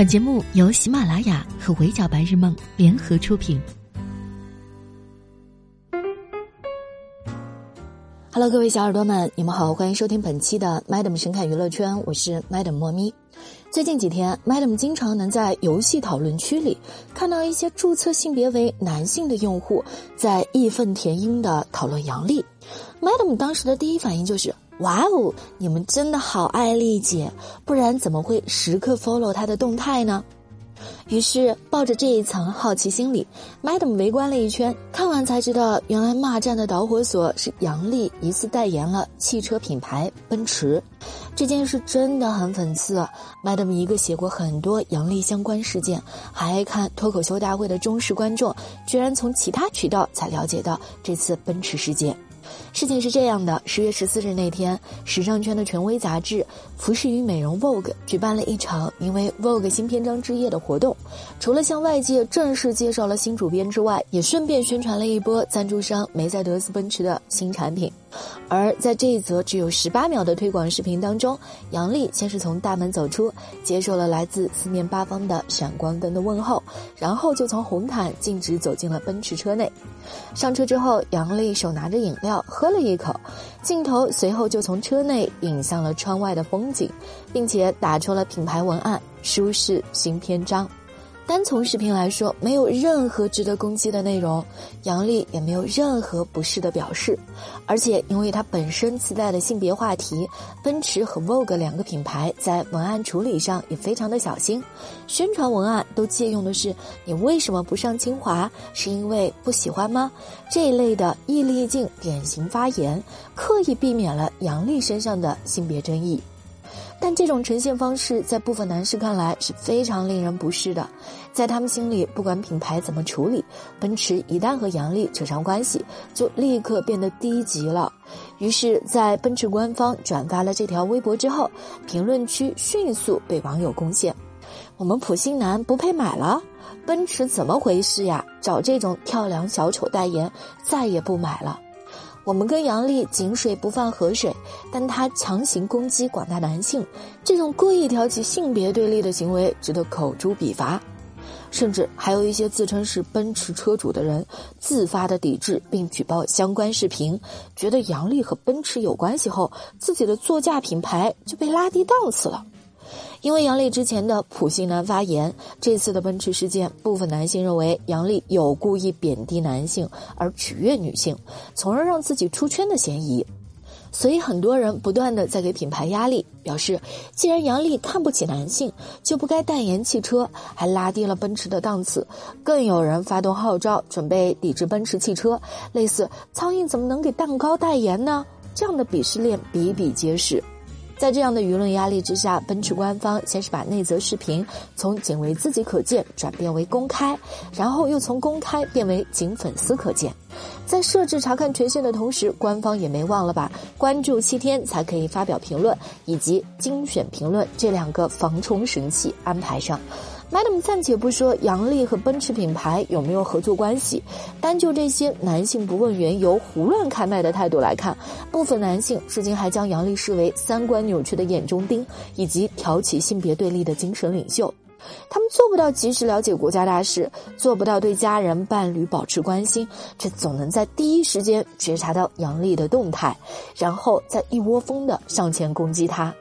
本节目由喜马拉雅和围剿白日梦联合出品。Hello，各位小耳朵们，你们好，欢迎收听本期的 Madam 神侃娱乐圈，我是 Madam 莫咪。最近几天，Madam 经常能在游戏讨论区里看到一些注册性别为男性的用户在义愤填膺的讨论杨笠。Madam 当时的第一反应就是。哇哦，你们真的好爱丽姐，不然怎么会时刻 follow 她的动态呢？于是抱着这一层好奇心理，Madam 围观了一圈，看完才知道，原来骂战的导火索是杨笠疑似代言了汽车品牌奔驰。这件事真的很讽刺。Madam 一个写过很多杨笠相关事件，还爱看脱口秀大会的忠实观众，居然从其他渠道才了解到这次奔驰事件。事情是这样的：十月十四日那天，时尚圈的权威杂志《服饰与美容 Vogue》举办了一场名为 “Vogue 新篇章之夜”的活动。除了向外界正式介绍了新主编之外，也顺便宣传了一波赞助商梅赛德斯奔驰的新产品。而在这一则只有十八秒的推广视频当中，杨笠先是从大门走出，接受了来自四面八方的闪光灯的问候，然后就从红毯径直走进了奔驰车内。上车之后，杨笠手拿着饮料喝了一口，镜头随后就从车内引向了窗外的风景，并且打出了品牌文案“舒适新篇章”。单从视频来说，没有任何值得攻击的内容，杨笠也没有任何不适的表示，而且因为它本身自带的性别话题，奔驰和 Vogue 两个品牌在文案处理上也非常的小心，宣传文案都借用的是“你为什么不上清华？是因为不喜欢吗？”这一类的易立竞典型发言，刻意避免了杨笠身上的性别争议。但这种呈现方式在部分男士看来是非常令人不适的，在他们心里，不管品牌怎么处理，奔驰一旦和杨笠扯上关系，就立刻变得低级了。于是，在奔驰官方转发了这条微博之后，评论区迅速被网友攻陷：“我们普信男不配买了，奔驰怎么回事呀？找这种跳梁小丑代言，再也不买了。”我们跟杨笠井水不犯河水，但他强行攻击广大男性，这种故意挑起性别对立的行为值得口诛笔伐。甚至还有一些自称是奔驰车主的人自发的抵制并举报相关视频，觉得杨笠和奔驰有关系后，自己的座驾品牌就被拉低档次了。因为杨笠之前的普信男发言，这次的奔驰事件，部分男性认为杨笠有故意贬低男性而取悦女性，从而让自己出圈的嫌疑。所以很多人不断的在给品牌压力，表示既然杨笠看不起男性，就不该代言汽车，还拉低了奔驰的档次。更有人发动号召，准备抵制奔驰汽车，类似“苍蝇怎么能给蛋糕代言呢？”这样的鄙视链比比皆是。在这样的舆论压力之下，奔驰官方先是把那则视频从仅为自己可见转变为公开，然后又从公开变为仅粉丝可见。在设置查看权限的同时，官方也没忘了把关注七天才可以发表评论以及精选评论这两个防虫神器安排上。Madam 暂且不说杨笠和奔驰品牌有没有合作关系，单就这些男性不问缘由、胡乱开卖的态度来看，部分男性至今还将杨笠视为三观扭曲的眼中钉，以及挑起性别对立的精神领袖。他们做不到及时了解国家大事，做不到对家人、伴侣保持关心，却总能在第一时间觉察到杨笠的动态，然后再一窝蜂的上前攻击他。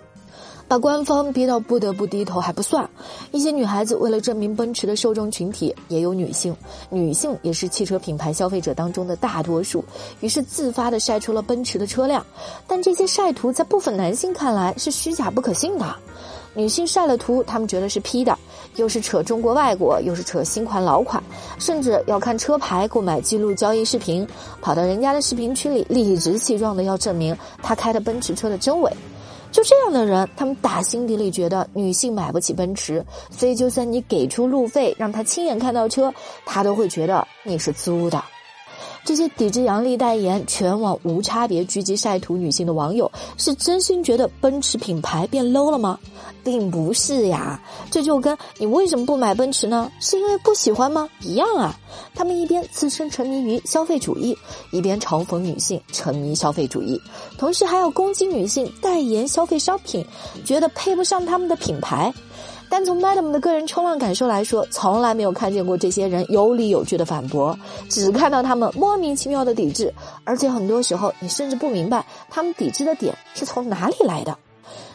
把官方逼到不得不低头还不算，一些女孩子为了证明奔驰的受众群体也有女性，女性也是汽车品牌消费者当中的大多数，于是自发的晒出了奔驰的车辆。但这些晒图在部分男性看来是虚假不可信的。女性晒了图，他们觉得是 P 的，又是扯中国外国，又是扯新款老款，甚至要看车牌、购买记录、交易视频，跑到人家的视频区里理直气壮的要证明他开的奔驰车的真伪。就这样的人，他们打心底里觉得女性买不起奔驰，所以就算你给出路费让他亲眼看到车，他都会觉得你是租的。这些抵制杨笠代言、全网无差别狙击晒图女性的网友，是真心觉得奔驰品牌变 low 了吗？并不是呀，这就跟你为什么不买奔驰呢？是因为不喜欢吗？一样啊。他们一边自身沉迷于消费主义，一边嘲讽女性沉迷消费主义，同时还要攻击女性代言消费商品，觉得配不上他们的品牌。但从 Madam 的个人冲浪感受来说，从来没有看见过这些人有理有据的反驳，只看到他们莫名其妙的抵制，而且很多时候你甚至不明白他们抵制的点是从哪里来的。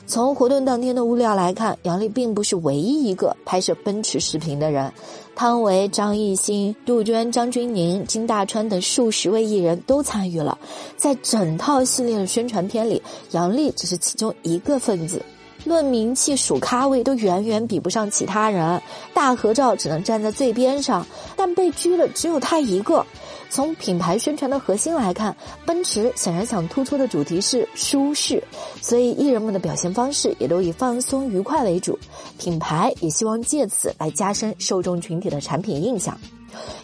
从活动当天的物料来看，杨笠并不是唯一一个拍摄奔驰视频的人。汤唯、张艺兴、杜鹃、张钧甯、金大川等数十位艺人都参与了，在整套系列的宣传片里，杨笠只是其中一个分子。论名气、数咖位，都远远比不上其他人。大合照只能站在最边上，但被拘的只有他一个。从品牌宣传的核心来看，奔驰显然想突出的主题是舒适，所以艺人们的表现方式也都以放松愉快为主。品牌也希望借此来加深受众群体的产品印象。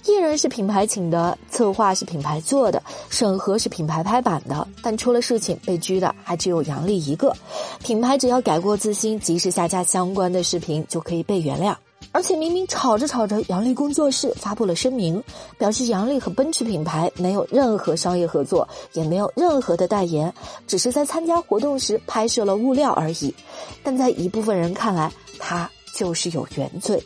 艺人是品牌请的，策划是品牌做的，审核是品牌拍板的，但出了事情被拘的还只有杨笠一个。品牌只要改过自新，及时下架相关的视频就可以被原谅。而且明明吵着吵着，杨笠工作室发布了声明，表示杨笠和奔驰品牌没有任何商业合作，也没有任何的代言，只是在参加活动时拍摄了物料而已。但在一部分人看来，他就是有原罪。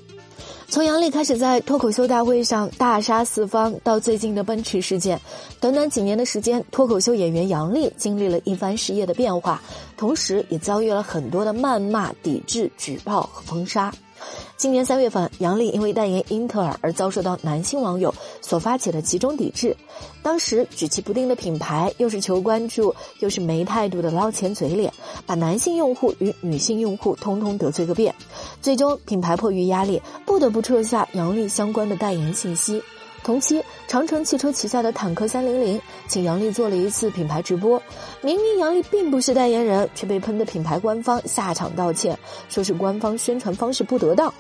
从杨笠开始在脱口秀大会上大杀四方，到最近的奔驰事件，短短几年的时间，脱口秀演员杨笠经历了一番事业的变化，同时也遭遇了很多的谩骂、抵制、举报和封杀。今年三月份，杨笠因为代言英特尔而遭受到男性网友所发起的集中抵制。当时举棋不定的品牌，又是求关注，又是没态度的捞钱嘴脸，把男性用户与女性用户通通得罪个遍。最终，品牌迫于压力，不得不撤下杨笠相关的代言信息。同期，长城汽车旗下的坦克三零零请杨笠做了一次品牌直播，明明杨笠并不是代言人，却被喷的品牌官方下场道歉，说是官方宣传方式不得当。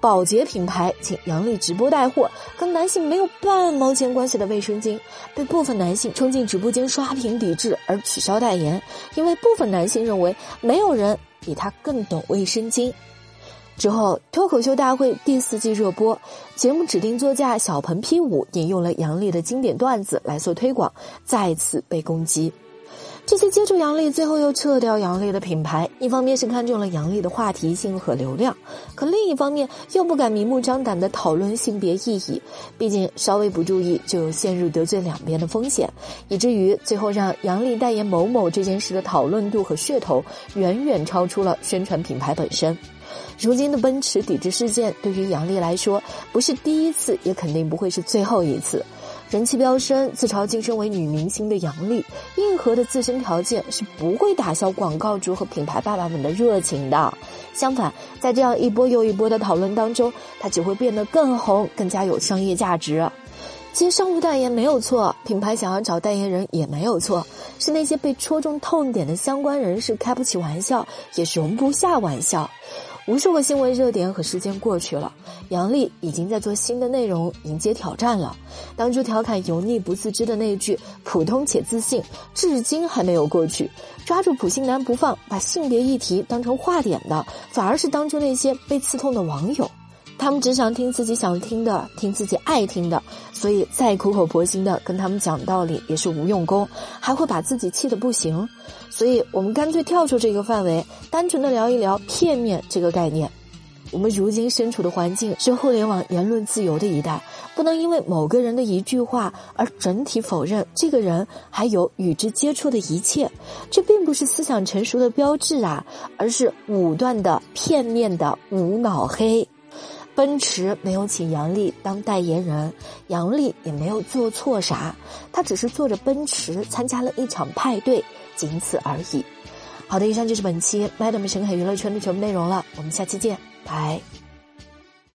保洁品牌请杨笠直播带货，跟男性没有半毛钱关系的卫生巾，被部分男性冲进直播间刷屏抵制而取消代言，因为部分男性认为没有人比他更懂卫生巾。之后，脱口秀大会第四季热播，节目指定作家小鹏 P 五引用了杨笠的经典段子来做推广，再次被攻击。这些接触杨笠，最后又撤掉杨笠的品牌，一方面是看中了杨笠的话题性和流量，可另一方面又不敢明目张胆的讨论性别意义，毕竟稍微不注意就陷入得罪两边的风险，以至于最后让杨笠代言某某这件事的讨论度和噱头远远超出了宣传品牌本身。如今的奔驰抵制事件，对于杨笠来说，不是第一次，也肯定不会是最后一次。人气飙升、自嘲晋升为女明星的杨笠，硬核的自身条件是不会打消广告主和品牌爸爸们的热情的。相反，在这样一波又一波的讨论当中，她只会变得更红，更加有商业价值。接商务代言没有错，品牌想要找代言人也没有错，是那些被戳中痛点的相关人士开不起玩笑，也容不下玩笑。无数个新闻热点和事件过去了，杨笠已经在做新的内容迎接挑战了。当初调侃油腻不自知的那句“普通且自信”，至今还没有过去。抓住普信男不放，把性别议题当成话点的，反而是当初那些被刺痛的网友。他们只想听自己想听的，听自己爱听的，所以再苦口婆心的跟他们讲道理也是无用功，还会把自己气得不行。所以我们干脆跳出这个范围，单纯的聊一聊片面这个概念。我们如今身处的环境是互联网言论自由的一代，不能因为某个人的一句话而整体否认这个人还有与之接触的一切。这并不是思想成熟的标志啊，而是武断的、片面的无脑黑。奔驰没有请杨笠当代言人，杨笠也没有做错啥，他只是坐着奔驰参加了一场派对，仅此而已。好的，以上就是本期 Madam 深海娱乐圈的全部内容了，我们下期见，拜。